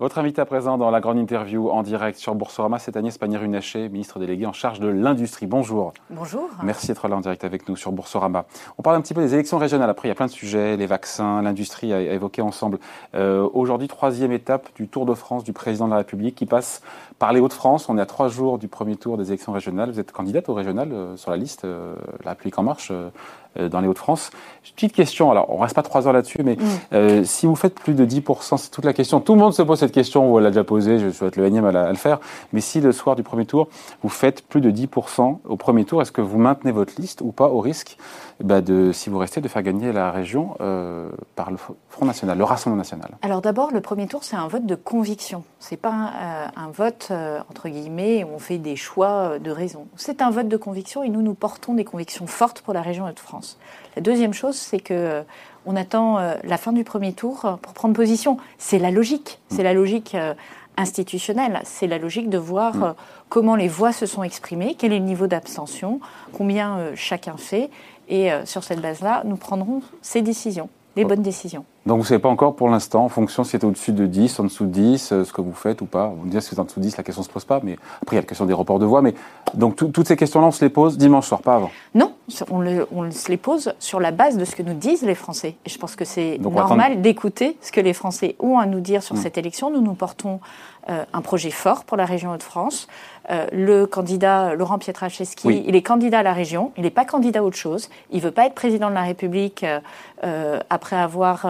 Votre invité à présent dans la grande interview en direct sur Boursorama, c'est Agnès Pannier-Runacher, ministre déléguée en charge de l'industrie. Bonjour. Bonjour. Merci d'être là en direct avec nous sur Boursorama. On parle un petit peu des élections régionales. Après, il y a plein de sujets, les vaccins, l'industrie à évoquer ensemble. Euh, Aujourd'hui, troisième étape du Tour de France du président de la République qui passe par les Hauts-de-France. On est à trois jours du premier tour des élections régionales. Vous êtes candidate au régional euh, sur la liste euh, La République en marche dans les Hauts-de-France. Petite question, alors on reste pas trois heures là-dessus, mais mm. euh, si vous faites plus de 10%, c'est toute la question. Tout le monde se pose cette question, ou elle l'a déjà posée, je souhaite le énième à, à, le faire. Mais si le soir du premier tour, vous faites plus de 10% au premier tour, est-ce que vous maintenez votre liste ou pas au risque bah, de, si vous restez, de faire gagner la région euh, par le Front National, le Rassemblement National Alors d'abord, le premier tour, c'est un vote de conviction. C'est pas un, euh, un vote, euh, entre guillemets, où on fait des choix de raison. C'est un vote de conviction et nous, nous portons des convictions fortes pour la région de France. La deuxième chose, c'est que on attend la fin du premier tour pour prendre position. C'est la logique, c'est la logique institutionnelle, c'est la logique de voir mm. comment les voix se sont exprimées, quel est le niveau d'abstention, combien chacun fait, et sur cette base-là, nous prendrons ces décisions, les bonnes décisions. Donc vous ne savez pas encore pour l'instant, en fonction si c'est au-dessus de 10, en dessous de 10, euh, ce que vous faites ou pas. Vous me dites si c'est en dessous de 10, la question ne se pose pas, mais après il y a la question des reports de voix. Mais donc toutes ces questions-là, on se les pose dimanche soir, pas avant Non, on, le, on, se les pose sur la base de ce que nous disent les Français. Et je pense que c'est normal d'écouter ce que les Français ont à nous dire sur hmm. cette élection. Nous nous portons euh, un projet fort pour la région Hauts-de-France. Euh, le candidat Laurent Pietraszewski, il est candidat à la région, il n'est pas candidat à autre chose. Il ne veut pas être président de la République euh, après avoir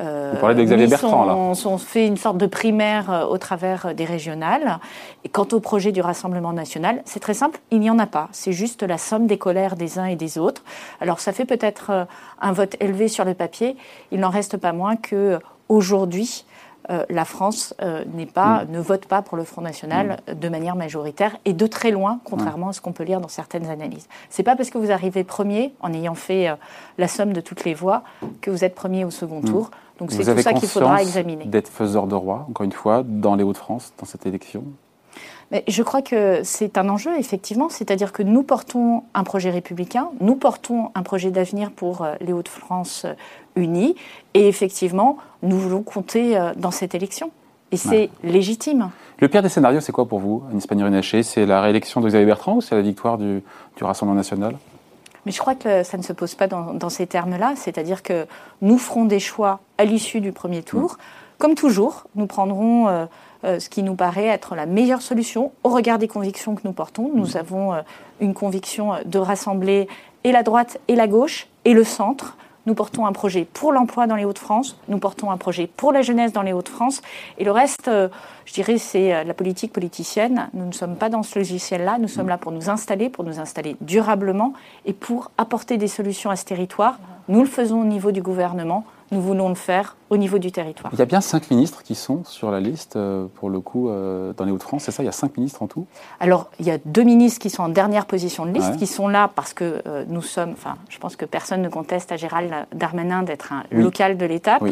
euh, Vous parlez de Xavier Bertrand, là. On fait une sorte de primaire euh, au travers des régionales. Et quant au projet du Rassemblement national, c'est très simple, il n'y en a pas. C'est juste la somme des colères des uns et des autres. Alors ça fait peut-être euh, un vote élevé sur le papier. Il n'en reste pas moins que aujourd'hui, euh, la France euh, pas, mm. ne vote pas pour le Front National mm. de manière majoritaire et de très loin, contrairement à ce qu'on peut lire dans certaines analyses. C'est pas parce que vous arrivez premier, en ayant fait euh, la somme de toutes les voix, que vous êtes premier au second mm. tour. Donc c'est tout ça qu'il faudra examiner. D'être faiseur de roi, encore une fois, dans les Hauts-de-France, dans cette élection? Mais je crois que c'est un enjeu, effectivement, c'est-à-dire que nous portons un projet républicain, nous portons un projet d'avenir pour les Hauts-de-France unis. Et effectivement, nous voulons compter euh, dans cette élection. Et c'est légitime. Le pire des scénarios, c'est quoi pour vous, Agnès Pannier-Runacher? C'est la réélection de Xavier Bertrand ou c'est la victoire du, du, Rassemblement national? Mais je crois que ça ne se pose pas dans, dans ces termes-là. C'est-à-dire que nous ferons des choix à l'issue du premier tour. Mm. Comme toujours, nous prendrons euh, euh, ce qui nous paraît être la meilleure solution au regard des convictions que nous portons. Nous mm. avons euh, une conviction de rassembler et la droite et la gauche et le centre nous portons un projet pour l'emploi dans les Hauts-de-France, nous portons un projet pour la jeunesse dans les Hauts-de-France. Et le reste, euh, je dirais, c'est euh, la politique politicienne. Nous ne sommes pas dans ce logiciel-là, nous sommes là pour nous installer, pour nous installer durablement et pour apporter des solutions à ce territoire. Nous le faisons au niveau du gouvernement nous voulons le faire au niveau du territoire. Il y a bien cinq ministres qui sont sur la liste, euh, pour le coup, euh, dans les Hauts-de-France, c'est ça Il y a cinq ministres en tout? Alors, il y a deux ministres qui sont en dernière position de liste, qui sont là parce que euh, nous sommes, enfin, je pense que personne ne conteste à Gérald Darmanin d'être un local de l'étape.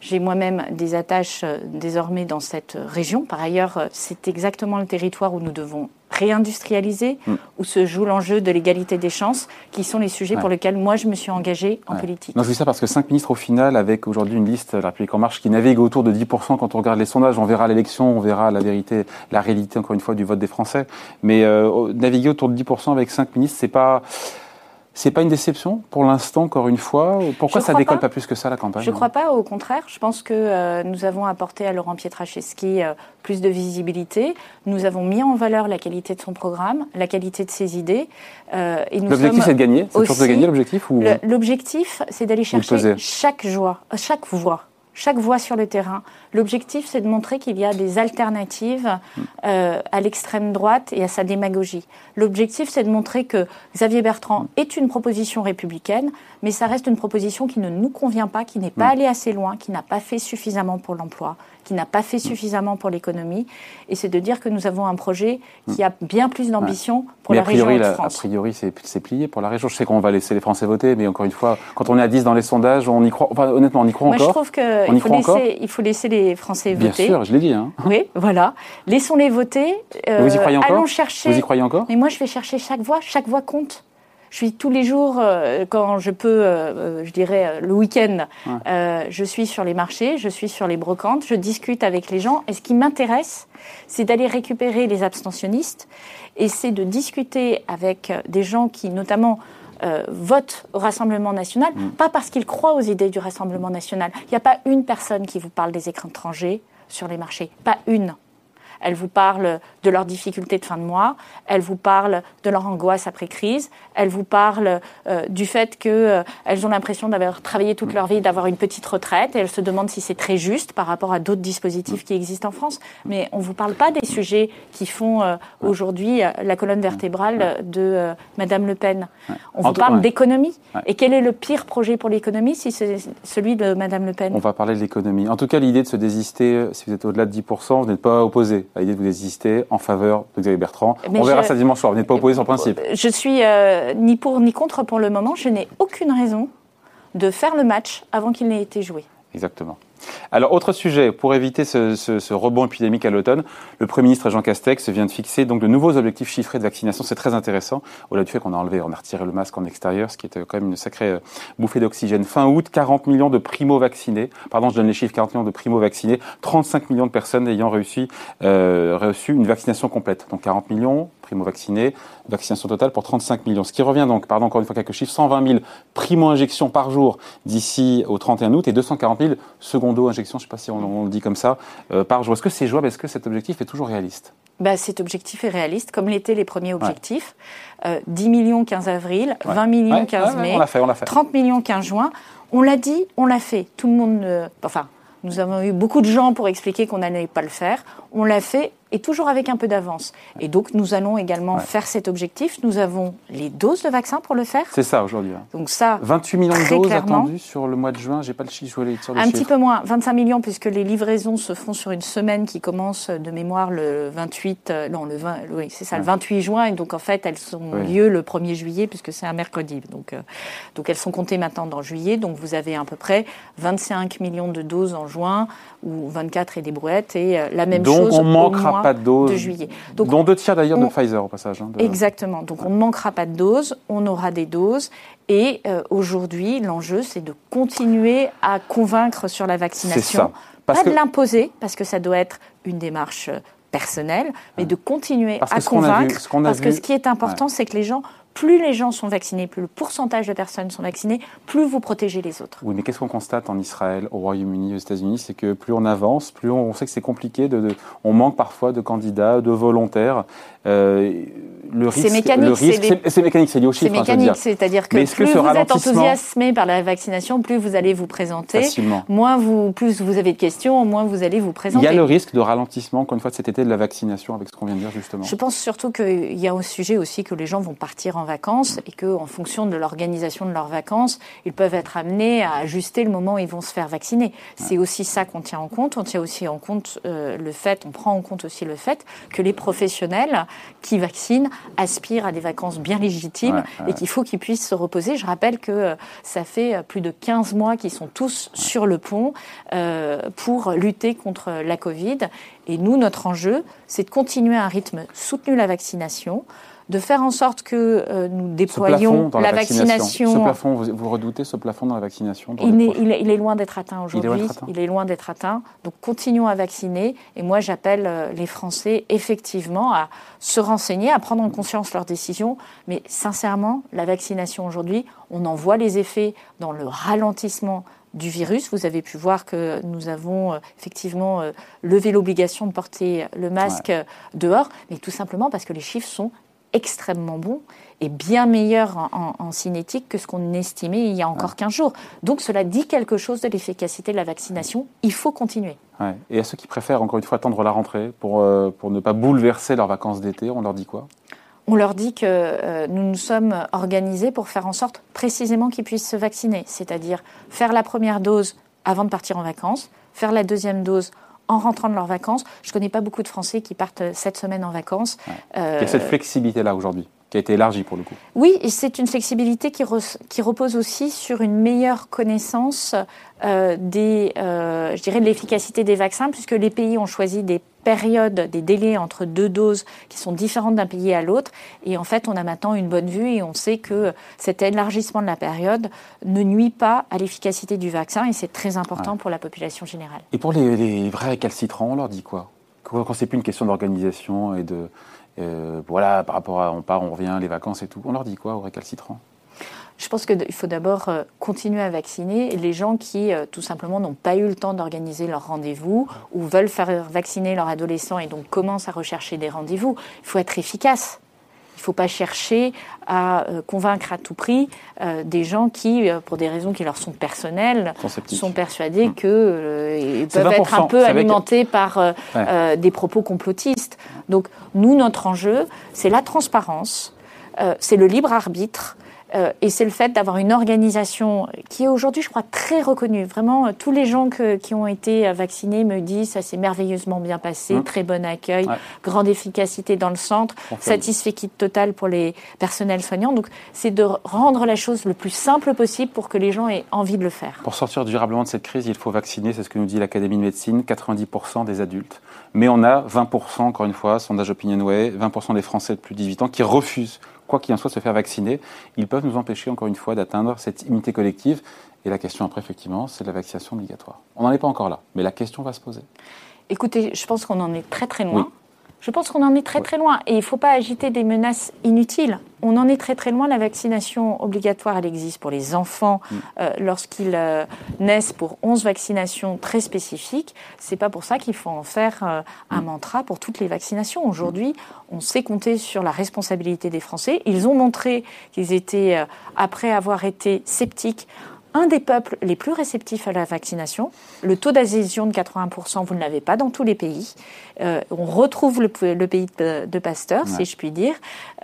J'ai moi-même des attaches désormais dans cette région. Par ailleurs, c'est exactement le territoire où nous devons réindustrialiser, mm. où se joue l'enjeu de l'égalité des chances, qui sont les sujets pour lesquels moi je me suis engagée en politique. Non, je dis ça parce que cinq ministres au final, avec aujourd'hui une liste La République en marche qui navigue autour de 10% quand on regarde les sondages, on verra l'élection, on verra la vérité, la réalité encore une fois du vote des Français. Mais euh, naviguer autour de 10% avec cinq ministres, c'est pas c'est pas une déception pour l'instant, encore une fois Pourquoi ça décolle pas. plus que ça la campagne? Je ne crois pas, au contraire. Je pense que euh, nous avons apporté à Laurent Pietraszewski euh, plus de visibilité. Nous avons mis en valeur la qualité de son programme, la qualité de ses idées. Euh, l'objectif, c'est de gagner C'est toujours de gagner l'objectif L'objectif, c'est d'aller chercher chaque, joie, chaque voix chaque voix sur le terrain. L'objectif, c'est de montrer qu'il y a des alternatives euh, à l'extrême droite et à sa démagogie. L'objectif, c'est de montrer que Xavier Bertrand est une proposition républicaine, mais ça reste une proposition qui ne nous convient pas, qui n'est pas allée assez loin, qui n'a pas fait suffisamment pour l'emploi, qui n'a pas fait suffisamment pour l'économie. Et c'est de dire que nous avons un projet qui a bien plus d'ambition pour la région de France. A priori, c'est plié pour la région. Je sais qu'on va laisser les Français voter, mais encore une fois, quand on est à 10 dans les sondages, on y croit. Enfin, honnêtement, on y croit Moi, encore. je trouve qu'il faut, laisser, il faut laisser les Français voter. Bien sûr, je l'ai dit. Hein. Oui, voilà. Laissons-les voter. Vous y croyez encore Allons chercher. Vous y croyez encore Mais moi, je vais chercher chaque voix. Chaque voix compte. Je suis tous les jours, euh, quand je peux, je dirais le week-end, je suis sur les marchés, je suis sur les brocantes, je discute avec les gens. Et ce qui m'intéresse, c'est d'aller récupérer les abstentionnistes et c'est de discuter avec des gens qui, notamment, votent au Rassemblement national, mm. pas parce qu'ils croient aux idées du Rassemblement national. Il n'y a pas une personne qui vous parle des écrans étrangers sur les marchés, pas une. Elle vous parle de leurs difficultés de fin de mois, elle vous parle de leur angoisse après crise, elle vous parle euh, du fait qu'elles euh, ont l'impression d'avoir travaillé toute leur vie, d'avoir une petite retraite, et elles se demandent si c'est très juste par rapport à d'autres dispositifs qui existent en France. Mais on ne vous parle pas des sujets qui font euh, aujourd'hui la colonne vertébrale de Madame Le Pen. On vous parle d'économie. Et quel est le pire projet pour l'économie si c'est celui de Madame Le Pen? On va parler de l'économie. En tout cas, l'idée de se désister, si vous êtes au-delà de 10%, vous n'êtes pas opposé à l'idée de vous désister en faveur de Xavier Bertrand. on verra ça dimanche soir. Vous n'êtes pas opposé sur le principe. Je suis euh, ni pour ni contre pour le moment. Je n'ai aucune raison de faire le match avant qu'il n'ait été joué. Exactement. Alors, autre sujet, pour éviter ce, rebond épidémique à l'automne, le Premier ministre Jean Castex vient de fixer donc de nouveaux objectifs chiffrés de vaccination. C'est très intéressant. Au-delà du fait qu'on a enlevé, on a retiré le masque en extérieur, ce qui est quand même une sacrée euh, bouffée d'oxygène. Fin août, 40 millions de primo-vaccinés. Pardon, je donne les chiffres, 40 millions de primo-vaccinés. 35 millions de personnes ayant réussi, euh, reçu une vaccination complète. Donc 40 millions, primo-vaccinés, vaccination totale pour 35 millions. Ce qui revient donc, pardon, encore une fois quelques chiffres, 120 000 primo-injections par jour d'ici au 31 août et 240 000 secondo-injections, je ne sais pas si on, le dit comme ça, euh, par jour. Est-ce que c'est jouable? Est-ce que cet objectif est toujours réaliste? Bah, cet objectif est réaliste, comme l'étaient les premiers objectifs. 10 euh, millions 15 avril, 20 millions 15 mai, on fait, on fait. 30 millions 15 juin. On l'a dit, on l'a fait. Tout le monde, enfin, nous avons eu beaucoup de gens pour expliquer qu'on n'allait pas le faire. On l'a fait et toujours avec un peu d'avance. Et donc, nous allons également faire cet objectif. Nous avons les doses de vaccins pour le faire. C'est ça aujourd'hui. Donc ça, 28 millions de doses attendues sur le mois de juin. J'ai pas le chiffre. Sur un petit peu moins, 25 millions puisque les livraisons se font sur une semaine qui commence de mémoire le 28, euh, non le 20, oui c'est ça, le 28 juin. Et donc en fait, elles ont lieu le 1er juillet puisque c'est un mercredi. Donc euh, donc elles sont comptées maintenant dans juillet. Donc vous avez à peu près 25 millions de doses en juin ou 24 et des brouettes et euh, la même chose on manquera pas de doses de juillet. Donc, dont deux tiers d'ailleurs de Pfizer au passage. Hein, exactement. Donc on ne manquera pas de doses, on aura des doses. Et euh, aujourd'hui, l'enjeu, c'est de continuer à convaincre sur la vaccination. pas de l'imposer, parce que ça doit être une démarche euh, personnelle, mais de continuer à convaincre. parce que ce qui est important, c'est que les gens plus les gens sont vaccinés, plus le pourcentage de personnes sont vaccinées, plus vous protégez les autres. Oui, mais qu'est-ce qu'on constate en Israël, au Royaume-Uni, aux États-Unis? C'est que plus on avance, plus on, sait que c'est compliqué. On manque parfois de candidats, de volontaires. Euh, le risque, c'est mécanique, c'est mécanique, c'est lié au chiffre. C'est hein, mécanique, c'est-à-dire que plus vous êtes enthousiasmé par la vaccination, plus vous allez vous présenter. Facilement. Moins vous, plus vous avez de questions, moins vous allez vous présenter. Il y a le risque de ralentissement, encore une fois, de cet été de la vaccination, avec ce qu'on vient de dire justement. Je pense surtout qu'il y a un sujet aussi que les gens vont partir en vacances et que, en fonction de l'organisation de leurs vacances, ils peuvent être amenés à ajuster le moment où ils vont se faire vacciner. C'est aussi ça qu'on tient en compte. On tient aussi en compte euh, le fait, on prend en compte aussi le fait que les professionnels qui vaccinent aspirent à des vacances bien légitimes et qu'il faut qu'ils puissent se reposer. Je rappelle que euh, ça fait euh, plus de 15 mois qu'ils sont tous sur le pont pour lutter contre la Covid. Et nous, notre enjeu, c'est de continuer à un rythme soutenu la vaccination, de faire en sorte que euh, nous déployions la, vaccination. Ce plafond, vous, redoutez ce plafond dans la vaccination il, est, loin d'être atteint aujourd'hui. Il, est loin d'être atteint. Donc continuons à vacciner. Et moi, j'appelle euh, les Français effectivement à se renseigner, à prendre en conscience leurs décisions. Mais sincèrement, la vaccination aujourd'hui, on en voit les effets dans le ralentissement du virus. Vous avez pu voir que nous avons euh, effectivement levé l'obligation de porter le masque dehors, mais tout simplement parce que les chiffres sont extrêmement bon et bien meilleur en, cinétique que ce qu'on estimait il y a encore 15 jours. Donc cela dit quelque chose de l'efficacité de la vaccination. Il faut continuer. Et à ceux qui préfèrent encore une fois attendre la rentrée pour, euh, pour ne pas bouleverser leurs vacances d'été, on leur dit quoi? On leur dit que euh, nous nous sommes organisés pour faire en sorte précisément qu'ils puissent se vacciner, c'est-à-dire faire la première dose avant de partir en vacances, faire la deuxième dose en rentrant de leurs vacances. Je ne connais pas beaucoup de Français qui partent cette semaine en vacances. Il y a cette flexibilité-là aujourd'hui. Qui a été élargie pour le coup. Oui, et c'est une flexibilité qui, qui, repose aussi sur une meilleure connaissance euh, des, euh, je dirais, de l'efficacité des vaccins, puisque les pays ont choisi des périodes, des délais entre deux doses qui sont différentes d'un pays à l'autre. Et en fait, on a maintenant une bonne vue et on sait que cet élargissement de la période ne nuit pas à l'efficacité du vaccin et c'est très important pour la population générale. Et pour les, les vrais récalcitrants, on leur dit quoi? Quand c'est plus une question d'organisation et de, euh, voilà, par rapport à on part, on revient, les vacances et tout. On leur dit quoi aux récalcitrants je pense qu'il faut d'abord euh, continuer à vacciner les gens qui, euh, tout simplement, n'ont pas eu le temps d'organiser leur rendez-vous ou veulent faire vacciner leur adolescent et donc commencent à rechercher des rendez-vous. Il faut être efficace. Il ne faut pas chercher à convaincre à tout prix des gens qui, pour des raisons qui leur sont personnelles, sont persuadés mmh. Qu'ils peuvent être un peu alimentés par des propos complotistes. Donc nous, notre enjeu, c'est la transparence, euh, c'est le libre arbitre. Euh, et c'est le fait d'avoir une organisation qui est aujourd'hui, je crois, très reconnue. Vraiment, euh, tous les gens qui ont été vaccinés me disent ça s'est merveilleusement bien passé, mmh. très bon accueil, grande efficacité dans le centre, satisfait kit total pour les personnels soignants. Donc, c'est de rendre la chose le plus simple possible pour que les gens aient envie de le faire. Pour sortir durablement de cette crise, il faut vacciner, c'est ce que nous dit l'Académie de médecine, 90% des adultes. Mais on a 20%, encore une fois, sondage Opinionway, 20% des Français de plus de 18 ans qui refusent, quoi qu'il en soit, se faire vacciner. Ils peuvent nous empêcher, encore une fois, d'atteindre cette immunité collective. Et la question après, effectivement, c'est la vaccination obligatoire. On n'en est pas encore là, mais la question va se poser. Écoutez, je pense qu'on en est très très loin. Je pense qu'on en est très très loin et il ne faut pas agiter des menaces inutiles. On en est très très loin. La vaccination obligatoire, elle existe pour les enfants mm. euh, lorsqu'ils euh, naissent pour 11 vaccinations très spécifiques. C'est pas pour ça qu'il faut en faire euh, un mm. mantra pour toutes les vaccinations. Aujourd'hui, on sait compter sur la responsabilité des Français. Ils ont montré qu'ils étaient, après avoir été sceptiques, un des peuples les plus réceptifs à la vaccination. Le taux d'adhésion de 80%, vous ne l'avez pas dans tous les pays. Euh, on retrouve le, pays de, Pasteur, si je puis dire.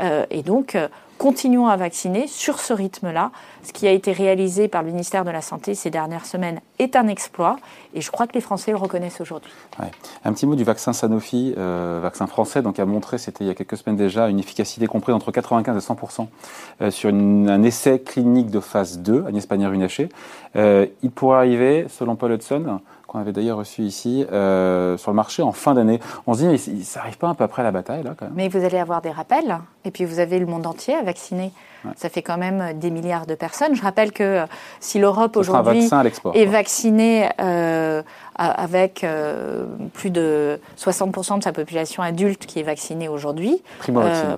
Euh, et donc, euh, continuons à vacciner sur ce rythme-là. Ce qui a été réalisé par le ministère de la Santé ces dernières semaines est un exploit et je crois que les Français le reconnaissent aujourd'hui. Un petit mot du vaccin Sanofi, euh, vaccin français, donc a montré, c'était il y a quelques semaines déjà, une efficacité comprise entre 95 et 100 euh, sur un essai clinique de phase 2, Agnès Pannier-Runacher. Euh, il pourrait arriver, selon Paul Hudson, qu'on avait d'ailleurs reçu ici, euh, sur le marché en fin d'année. On se dit, ça n'arrive pas un peu après la bataille, là, quand même Mais vous allez avoir des rappels, et puis vous avez le monde entier à vacciner. Ça fait quand même des milliards de personnes. Je rappelle que euh, si l'Europe aujourd'hui est vaccinée euh, avec euh, plus de 60% de sa population adulte qui est vaccinée aujourd'hui,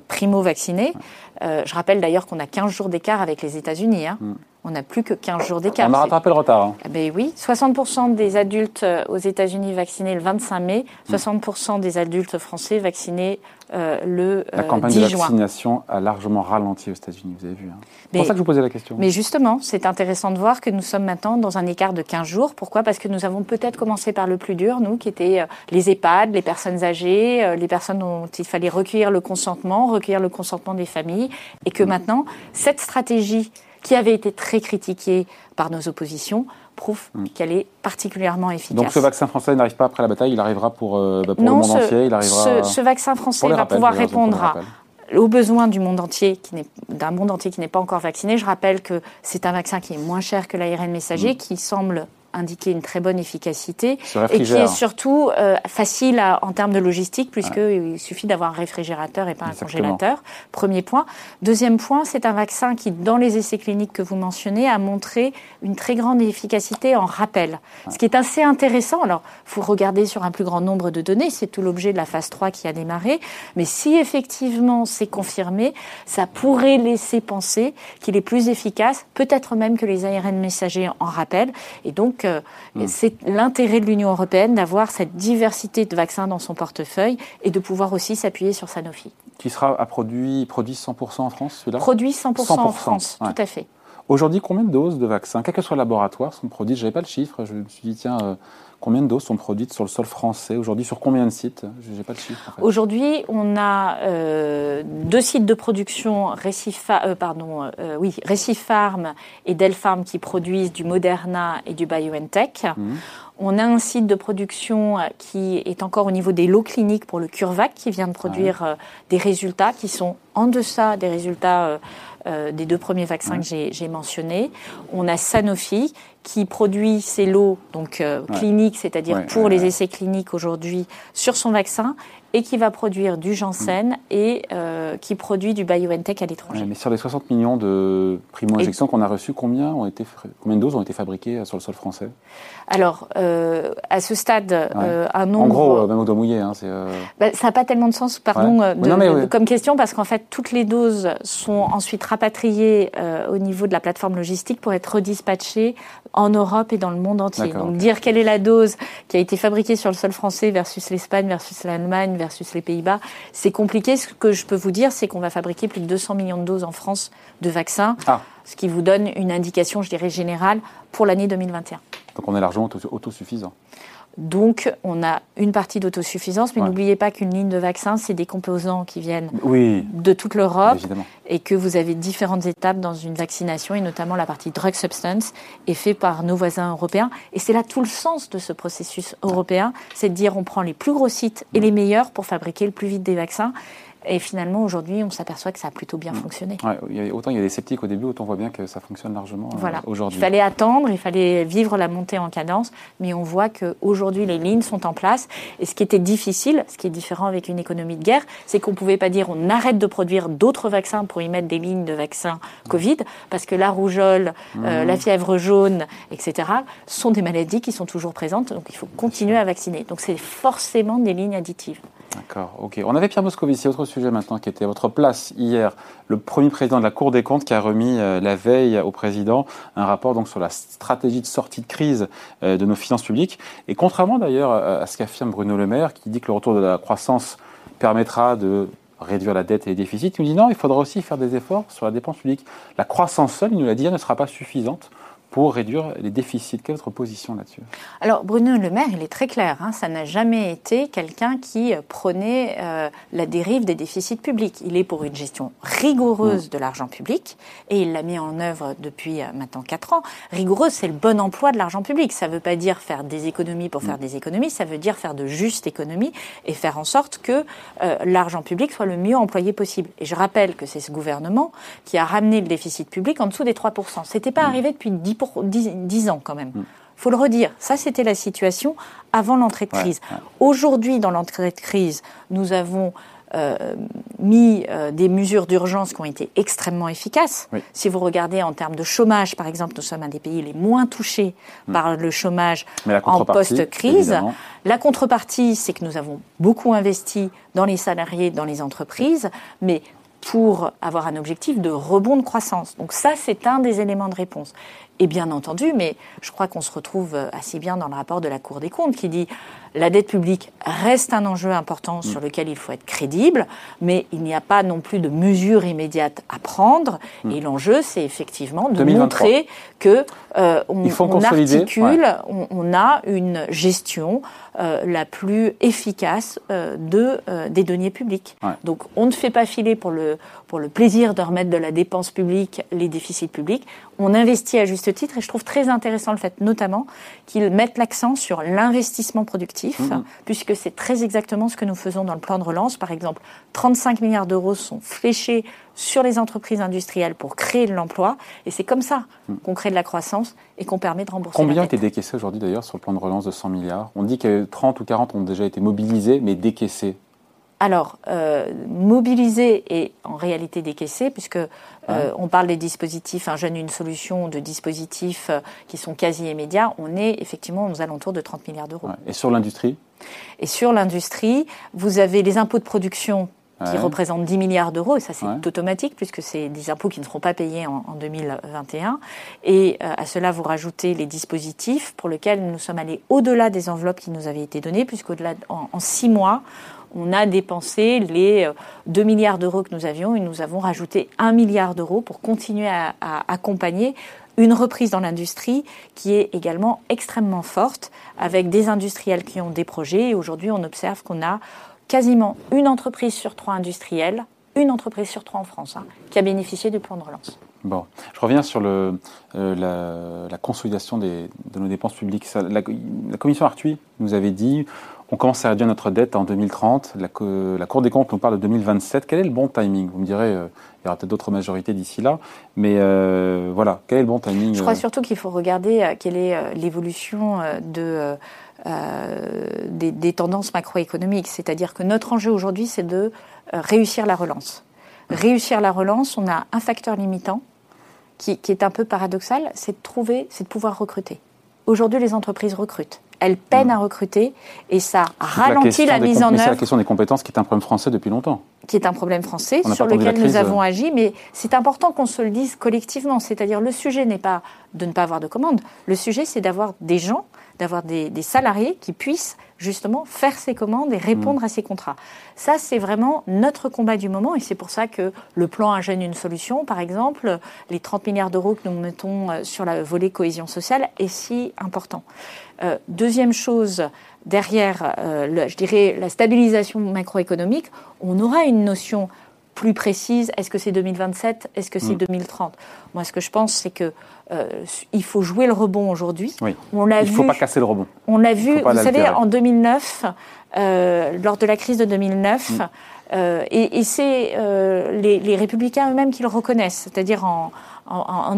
primo-vaccinée, je rappelle d'ailleurs qu'on a 15 jours d'écart avec les États-Unis. Hein. Mm. On n'a plus que 15 jours d'écart. On a rattrapé le retard. Hein. Eh ben oui, 60% des adultes euh, aux États-Unis vaccinés le 25 mai, 60% des adultes français vaccinés euh, le La euh, campagne de vaccination a largement ralenti aux États-Unis, vous avez vu. Hein. C'est pour ça que je vous posais la question. Mais justement, c'est intéressant de voir que nous sommes maintenant dans un écart de 15 jours. Pourquoi? Parce que nous avons peut-être commencé par le plus dur, nous, qui étaient les EHPAD, les personnes âgées, les personnes dont il fallait recueillir le consentement, recueillir le consentement des familles, et que maintenant, cette stratégie qui avait été très critiquée par nos oppositions, prouve mm. qu'elle est particulièrement efficace. Donc ce vaccin français n'arrive pas après la bataille, il arrivera pour, euh, bah, pour le monde entier il arrivera... ce, ce vaccin français va pouvoir répondre aux besoins du monde entier, d'un monde entier qui n'est pas encore vacciné. Je rappelle que c'est un vaccin qui est moins cher que l'ARN messager, mm. qui semble indiquer une très bonne efficacité et qui est surtout euh, facile en termes de logistique puisqu'il suffit d'avoir un réfrigérateur et pas un congélateur. Premier point. Deuxième point, c'est un vaccin qui, dans les essais cliniques que vous mentionnez, a montré une très grande efficacité en rappel. Ce qui est assez intéressant. Alors, faut regarder sur un plus grand nombre de données. C'est tout l'objet de la phase 3 qui a démarré. Mais si effectivement c'est confirmé, ça pourrait laisser penser qu'il est plus efficace, peut-être même que les ARN messagers en rappel. Et donc, Hmm. c'est l'intérêt de l'Union européenne d'avoir cette diversité de vaccins dans son portefeuille et de pouvoir aussi s'appuyer sur Sanofi. Qui sera à produit, produit 100% en France, celui-là? Produit 100%, en France, tout à fait. Aujourd'hui, combien de doses de vaccins, quel que soit le laboratoire, sont produites? Je n'avais pas le chiffre. Je me suis dit, tiens, euh, combien de doses sont produites sur le sol français aujourd'hui? Sur combien de sites? Je n'ai pas le chiffre. Aujourd'hui, on a euh, deux sites de production, Récifa, euh, pardon, oui, Récifarm et Delpharm, qui produisent du Moderna et du BioNTech. Mmh. On a un site de production qui est encore au niveau des lots cliniques pour le CureVac, qui vient de produire des résultats qui sont en deçà des résultats des deux premiers vaccins que j'ai mentionnés. On a Sanofi qui produit ses lots donc cliniques, c'est-à-dire pour les essais cliniques aujourd'hui sur son vaccin, et qui va produire du Janssen et euh, qui produit du BioNTech à l'étranger. mais sur les 60 millions de primo-injections qu'on a reçus, combien, ont été, combien de doses ont été fabriquées sur le sol français? Alors, euh, à ce stade, euh, un nombre... En gros, même au doigt mouillé. Hein, bah, ça n'a pas tellement de sens, pardon, comme question, parce qu'en fait, toutes les doses sont ensuite rapatriées au niveau de la plateforme logistique pour être redispatchées en Europe et dans le monde entier. Donc, dire quelle est la dose qui a été fabriquée sur le sol français versus l'Espagne versus l'Allemagne versus les Pays-Bas, c'est compliqué. Ce que je peux vous dire, c'est qu'on va fabriquer plus de 200 millions de doses en France de vaccins, ah. ce qui vous donne une indication, je dirais, générale pour l'année 2021. Donc on est largement autosuffisant. Donc, on a une partie d'autosuffisance, mais n'oubliez pas qu'une ligne de vaccin, c'est des composants qui viennent de toute l'Europe et que vous avez différentes étapes dans une vaccination, et notamment la partie drug substance est faite par nos voisins européens. Et c'est là tout le sens de ce processus européen, c'est de dire on prend les plus gros sites et les meilleurs pour fabriquer le plus vite des vaccins. Et finalement, aujourd'hui, on s'aperçoit que ça a plutôt bien mm. fonctionné. autant il y a des sceptiques au début, autant on voit bien que ça fonctionne largement euh, voilà. aujourd'hui. Il fallait attendre, il fallait vivre la montée en cadence, mais on voit qu'aujourd'hui, les lignes sont en place. Et ce qui était difficile, ce qui est différent avec une économie de guerre, c'est qu'on ne pouvait pas dire on arrête de produire d'autres vaccins pour y mettre des lignes de vaccins Covid, parce que la rougeole, euh, mm. la fièvre jaune, etc., sont des maladies qui sont toujours présentes, donc il faut continuer à vacciner. Donc c'est forcément des lignes additives. D'accord, ok. On avait Pierre Moscovici, autre sujet maintenant, qui était à votre place hier, le premier président de la Cour des comptes qui a remis euh, la veille au président un rapport donc sur la stratégie de sortie de crise euh, de nos finances publiques. Et contrairement d'ailleurs à ce qu'affirme Bruno Le Maire, qui dit que le retour de la croissance permettra de réduire la dette et les déficits, il nous dit non, il faudra aussi faire des efforts sur la dépense publique. La croissance seule, il nous l'a dit, ne sera pas suffisante pour réduire les déficits. Quelle est votre position là-dessus? Alors Bruno Le Maire, il est très clair. Hein, ça n'a jamais été quelqu'un qui prenait euh, la dérive des déficits publics. Il est pour une gestion rigoureuse mm. de l'argent public et il l'a mis en œuvre depuis euh, maintenant 4 ans. Rigoureuse, c'est le bon emploi de l'argent public. Ça ne veut pas dire faire des économies pour faire mm. des économies, ça veut dire faire de justes économies et faire en sorte que euh, l'argent public soit le mieux employé possible. Et je rappelle que c'est ce gouvernement qui a ramené le déficit public en dessous des 3%. C'était pas mm. arrivé depuis 10 pour 10, ans quand même. Il mm. faut le redire. Ça, c'était la situation avant l'entrée de crise. Aujourd'hui, dans l'entrée de crise, nous avons euh, mis euh, des mesures d'urgence qui ont été extrêmement efficaces. Si vous regardez en termes de chômage, par exemple, nous sommes un des pays les moins touchés mm. par le chômage en post-crise. La contrepartie, c'est que nous avons beaucoup investi dans les salariés, dans les entreprises, mais pour avoir un objectif de rebond de croissance. Donc ça, c'est un des éléments de réponse. Et bien entendu, mais je crois qu'on se retrouve assez bien dans le rapport de la Cour des comptes qui dit la dette publique reste un enjeu important sur mm. lequel il faut être crédible, mais il n'y a pas non plus de mesures immédiates à prendre. Mm. Et l'enjeu, c'est effectivement de montrer que euh, on, articule, on, a une gestion euh, la plus efficace euh, de des deniers publics. Donc, on ne fait pas filer pour le pour le plaisir de remettre de la dépense publique les déficits publics. On investit à juste titre, et je trouve très intéressant le fait, notamment, qu'ils mettent l'accent sur l'investissement productif Mhm. puisque c'est très exactement ce que nous faisons dans le plan de relance. Par exemple, 35 milliards d'euros sont fléchés sur les entreprises industrielles pour créer de l'emploi, et c'est comme ça mhm. qu'on crée de la croissance et qu'on permet de rembourser. Combien a été décaissé aujourd'hui d'ailleurs sur le plan de relance de 100 milliards? On dit que 30 ou 40 ont déjà été mobilisés, mais décaissés alors, euh, mobiliser et en réalité décaisser, puisque euh, on parle des dispositifs, un jeune, une solution de dispositifs euh, qui sont quasi immédiats, on est effectivement aux alentours de 30 milliards d'euros. Et sur l'industrie? Et sur l'industrie, vous avez les impôts de production qui représentent 10 milliards d'euros, et ça c'est automatique puisque c'est des impôts qui ne seront pas payés en, 2021. Et à cela vous rajoutez les dispositifs pour lesquels nous sommes allés au-delà des enveloppes qui nous avaient été données, puisqu'au-delà en, en six mois, on a dépensé les 2 euh, milliards d'euros que nous avions et nous avons rajouté 1 milliard d'euros pour continuer à, accompagner une reprise dans l'industrie qui est également extrêmement forte, avec des industriels qui ont des projets. Et aujourd'hui, on observe qu'on a quasiment une entreprise sur trois industrielle, une entreprise sur trois en France, hein, qui a bénéficié du plan de relance. Bon, je reviens sur le, euh, la, consolidation des, de nos dépenses publiques. la, commission Arthuis nous avait dit on commence à réduire notre dette en 2030. La, la, Cour des comptes nous parle de 2027. Quel est le bon timing? Vous me direz, euh, il y aura peut-être d'autres majorités d'ici là. Mais euh, voilà, quel est le bon timing Je crois surtout qu'il faut regarder quelle est l'évolution de, des, des, tendances macroéconomiques. C'est-à-dire que notre enjeu aujourd'hui, c'est de réussir la relance. Réussir la relance, on a un facteur limitant qui, est un peu paradoxal, c'est de trouver, c'est de pouvoir recruter. Aujourd'hui, les entreprises recrutent. Elles peinent mm. à recruter et ça ralentit la, mise en œuvre. C'est la question des compétences qui est un problème français depuis longtemps. Qui est un problème français sur lequel nous avons agi, mais c'est important qu'on se le dise collectivement. C'est-à-dire, le sujet n'est pas de ne pas avoir de commandes. Le sujet, c'est d'avoir des gens d'avoir des, salariés qui puissent justement faire ces commandes et répondre mm. à ces contrats. Ça, c'est vraiment notre combat du moment et c'est pour ça que le plan Un jeune, une solution, par exemple, les 30 milliards d'euros que nous mettons euh, sur la volée cohésion sociale est si important. Euh, deuxième chose, derrière, euh, je dirais, la stabilisation macroéconomique, on aura une notion plus précise. Est-ce que c'est 2027 Est-ce que c'est 2030 mm. Moi, ce que je pense, c'est que euh, il faut jouer le rebond aujourd'hui. Oui. il ne faut pas casser le rebond. On l'a vu, vous savez, en 2009, euh, lors de la crise de 2009, mm. euh, et, c'est les, républicains eux-mêmes qui le reconnaissent, c'est-à-dire en,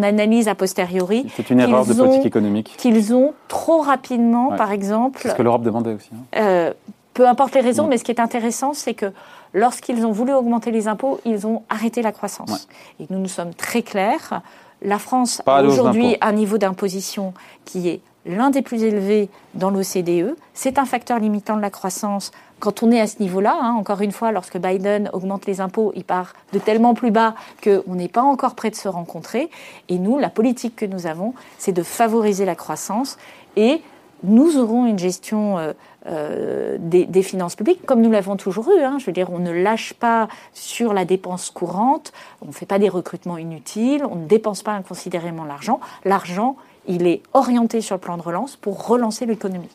analyse a posteriori. C'est une erreur de politique économique. Qu'ils ont trop rapidement, par exemple. C'est ce que l'Europe demandait aussi. Hein. peu importe les raisons, mm. mais ce qui est intéressant, c'est que lorsqu'ils ont voulu augmenter les impôts, ils ont arrêté la croissance. Et nous nous sommes très clairs. La France a aujourd'hui un niveau d'imposition qui est l'un des plus élevés dans l'OCDE. C'est un facteur limitant de la croissance. Quand on est à ce niveau-là, hein, encore une fois, lorsque Biden augmente les impôts, il part de tellement plus bas qu'on n'est pas encore prêt de se rencontrer. Et nous, la politique que nous avons, c'est de favoriser la croissance et nous aurons une gestion euh, euh, des, finances publiques, comme nous l'avons toujours eu. Hein. Je veux dire, on ne lâche pas sur la dépense courante, on ne fait pas des recrutements inutiles, on ne dépense pas inconsidérément l'argent. L'argent, il est orienté sur le plan de relance pour relancer l'économie.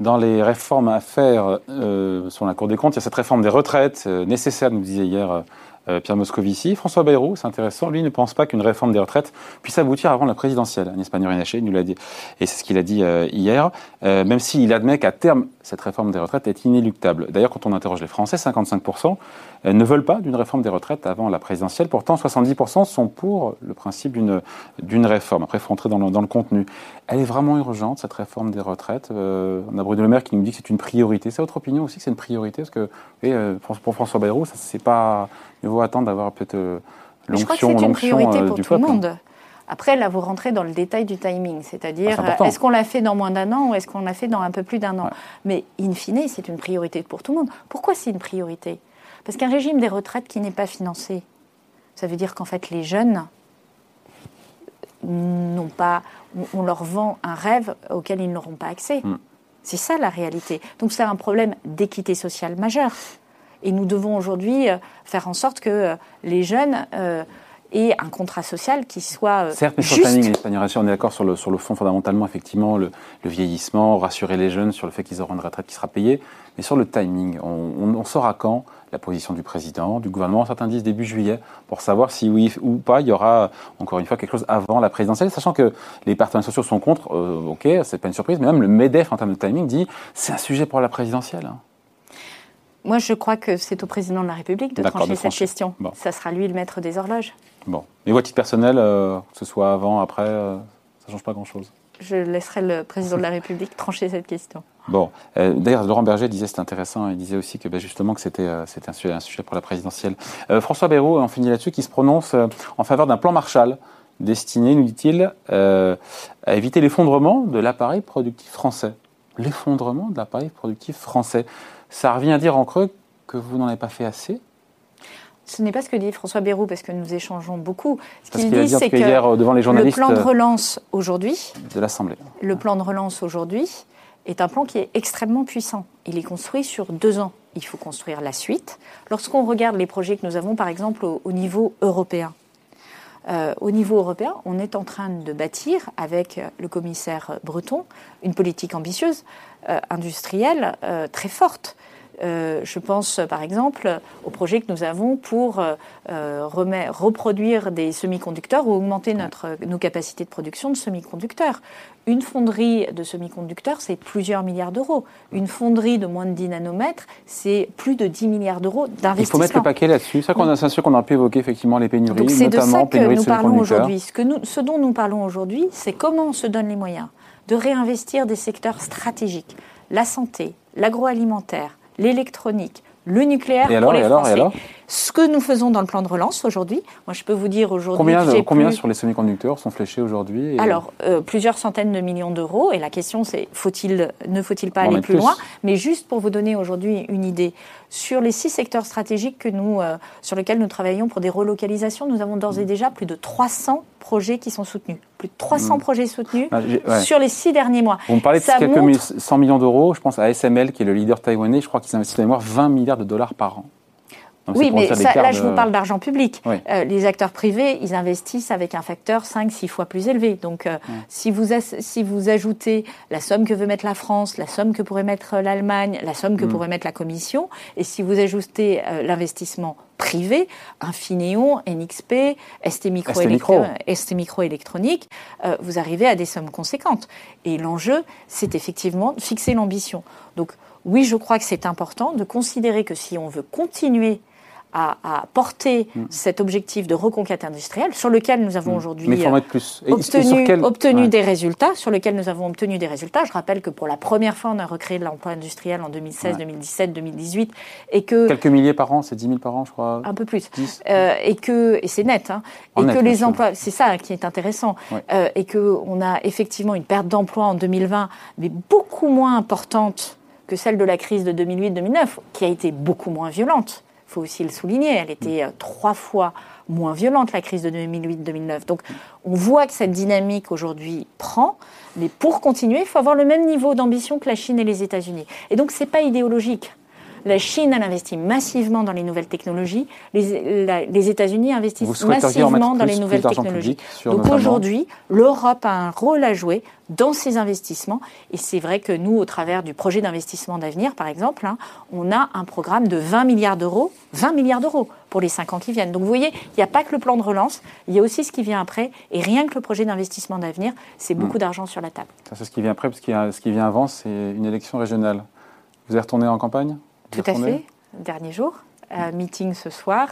Dans les réformes à faire euh, sur la Cour des comptes, il y a cette réforme des retraites nécessaire, nous disait hier Pierre Moscovici. François Bayrou, c'est intéressant, lui ne pense pas qu'une réforme des retraites puisse aboutir avant la présidentielle. Agnès Pannier-Runacher nous l'a dit, et c'est ce qu'il a dit euh, hier, euh, même s'il admet qu'à terme, cette réforme des retraites est inéluctable. D'ailleurs, quand on interroge les Français, 55% ne veulent pas d'une réforme des retraites avant la présidentielle. Pourtant, 70% sont pour le principe d'une réforme. Après, il faut entrer dans le, dans le, contenu. Elle est vraiment urgente, cette réforme des retraites. on a Bruno Le Maire qui nous dit que c'est une priorité. C'est votre opinion aussi c'est une priorité Parce que pour François Bayrou, c'est pas il vaut attendre d'avoir peut-être l'onction Je crois que c'est une priorité pour tout le monde. Après, là, vous rentrez dans le détail du timing, c'est-à-dire ah, est-ce qu'on l'a fait dans moins d'un an ou est-ce qu'on l'a fait dans un peu plus d'un an Mais in fine, c'est une priorité pour tout le monde. Pourquoi c'est une priorité? Parce qu'un régime des retraites qui n'est pas financé, ça veut dire qu'en fait, les jeunes n'ont pas, on leur vend un rêve auquel ils n'auront pas accès. Hmm. C'est ça la réalité. Donc c'est un problème d'équité sociale majeur. Et nous devons aujourd'hui euh, faire en sorte que euh, les jeunes euh, aient un contrat social qui soit Certes, mais sur le timing, on est d'accord sur le, sur le fond fondamentalement, effectivement, le, vieillissement, rassurer les jeunes sur le fait qu'ils auront une retraite qui sera payée. Mais sur le timing, on, on, saura quand la position du président, du gouvernement, certains disent début juillet, pour savoir si oui ou pas il y aura, encore une fois, quelque chose avant la présidentielle, sachant que les partenaires sociaux sont contre, ok, c'est pas une surprise, mais même le MEDEF en termes de timing dit c'est un sujet pour la présidentielle. Moi, je crois que c'est au président de la République de trancher cette question. Ça sera lui le maître des horloges. Bon. Et votre titre personnel, euh, que ce soit avant, après, euh, ça ne change pas grand-chose Je laisserai le président de la République trancher cette question. Bon. Euh, d'ailleurs, Laurent Berger disait, c'est intéressant, il disait aussi que bah, justement que c'était un, un sujet pour la présidentielle. François Bayrou, on finit là-dessus, qui se prononce en faveur d'un plan Marshall destiné, nous dit-il, à éviter l'effondrement de l'appareil productif français. L'effondrement de l'appareil productif français. Ça revient à dire en creux que vous n'en avez pas fait assez ce n'est pas ce que dit François Bayrou, parce que nous échangeons beaucoup. Ce qu'il dit, c'est que euh, devant les journalistes le plan de euh, relance aujourd'hui, de l'Assemblée, le plan de relance aujourd'hui est un plan qui est extrêmement puissant. Il est construit sur deux ans. Il faut construire la suite. Lorsqu'on regarde les projets que nous avons, par exemple, au, niveau européen, euh, au niveau européen, on est en train de bâtir, avec le commissaire Breton, une politique ambitieuse, industrielle, très forte Euh, je pense par exemple au projet que nous avons pour euh, reproduire des semi-conducteurs ou augmenter notre, nos capacités de production de semi-conducteurs. Une fonderie de semi-conducteurs, c'est plusieurs milliards d'euros. Une fonderie de moins de 10 nanomètres, c'est plus de 10 milliards d'euros d'investissement. Il faut mettre le paquet là-dessus. C'est qu'on sûr qu'on a pu évoquer effectivement les pénuries, c'est de ça que nous parlons aujourd'hui. Ce, ce dont nous parlons aujourd'hui, c'est comment on se donne les moyens de réinvestir des secteurs stratégiques, la santé, l'agroalimentaire, l'électronique, le nucléaire et alors, les Français. Ce que nous faisons dans le plan de relance aujourd'hui, moi je peux vous dire aujourd'hui. Combien, combien sur les semi-conducteurs sont fléchés aujourd'hui Alors, euh, plusieurs centaines de millions d'euros. Et la question c'est faut-il, ne faut-il pas aller plus, loin? Mais juste pour vous donner aujourd'hui une idée, sur les six secteurs stratégiques que nous, euh, sur lesquels nous travaillons pour des relocalisations, nous avons d'ores et mm. déjà plus de 300 projets qui sont soutenus. Plus de 300 mm. projets soutenus ah, sur les six derniers mois. On parlait de quelques 100 millions d'euros. Je pense à SML, qui est le leader taïwanais. Je crois qu'ils investissent mémoire 20 milliards de dollars par an oui, mais là, je vous parle d'argent public. Euh, les acteurs privés, ils investissent avec un facteur 5-6 fois plus élevé. Donc, euh, si, vous si vous ajoutez la somme que veut mettre la France, la somme que pourrait mettre l'Allemagne, la somme que mm. pourrait mettre la Commission, et si vous ajoutez euh, l'investissement privé, Infineon, NXP, ST Micro, Électronique, vous arrivez à des sommes conséquentes. Et l'enjeu, c'est effectivement de fixer l'ambition. Donc, oui, je crois que c'est important de considérer que si on veut continuer à, porter mm. cet objectif de reconquête industrielle sur lequel nous avons mm. aujourd'hui obtenu, obtenu des résultats, sur lequel nous avons obtenu des résultats. Je rappelle que pour la première fois, on a recréé de l'emploi industriel en 2016, 2017, 2018, et que quelques milliers par an, c'est 10 000 par an, je crois. Un peu plus. Euh, et que et c'est net, hein, et que les emplois, c'est ça qui est intéressant, euh, et que on a effectivement une perte d'emploi en 2020, mais beaucoup moins importante que celle de la crise de 2008-2009, qui a été beaucoup moins violente faut aussi le souligner, elle était euh, trois fois moins violente, la crise de 2008-2009. Donc on voit que cette dynamique aujourd'hui prend, mais pour continuer, il faut avoir le même niveau d'ambition que la Chine et les États-Unis. Et donc ce n'est pas idéologique. La Chine, elle investit massivement dans les nouvelles technologies. Les, États-Unis investissent massivement dans les nouvelles technologies. Donc aujourd'hui, l'Europe a un rôle à jouer dans ces investissements. Et c'est vrai que nous, au travers du projet d'investissement d'avenir, par exemple, hein, on a un programme de 20 milliards d'euros, 20 milliards d'euros pour les 5 ans qui viennent. Donc vous voyez, il n'y a pas que le plan de relance, il y a aussi ce qui vient après. Et rien que le projet d'investissement d'avenir, c'est beaucoup hmm. d'argent sur la table. c'est ce qui vient après, parce que ce qui vient avant, c'est une élection régionale. Vous êtes retourné en campagne? Tout à fait, dernier jour, euh, meeting ce soir.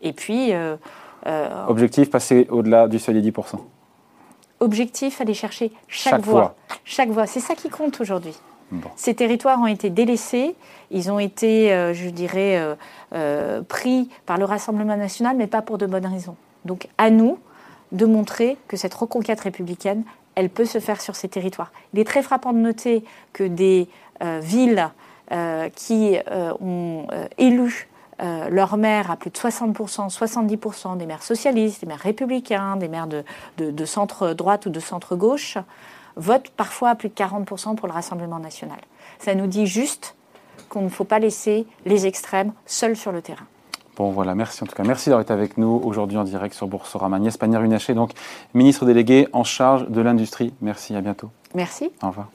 Et puis. Euh, euh, Objectif, passer au-delà du seuil des 10%. Objectif, aller chercher chaque, voix. Chaque voix. C'est ça qui compte aujourd'hui. Ces territoires ont été délaissés, ils ont été, je dirais, pris par le Rassemblement national, mais pas pour de bonnes raisons. Donc à nous de montrer que cette reconquête républicaine, elle peut se faire sur ces territoires. Il est très frappant de noter que des villes qui euh, ont euh, élu leur maire à plus de 60%, 70% des maires socialistes, des maires républicains, des maires de, de, centre droite ou de centre gauche, votent parfois à plus de 40% pour le Rassemblement national. Ça nous dit juste qu'on ne faut pas laisser les extrêmes seuls sur le terrain. Bon voilà, merci en tout cas. Merci d'avoir été avec nous aujourd'hui en direct sur Boursorama. Agnès Pannier-Runacher, donc ministre délégué en charge de l'industrie. Merci, à bientôt. Merci. Au revoir.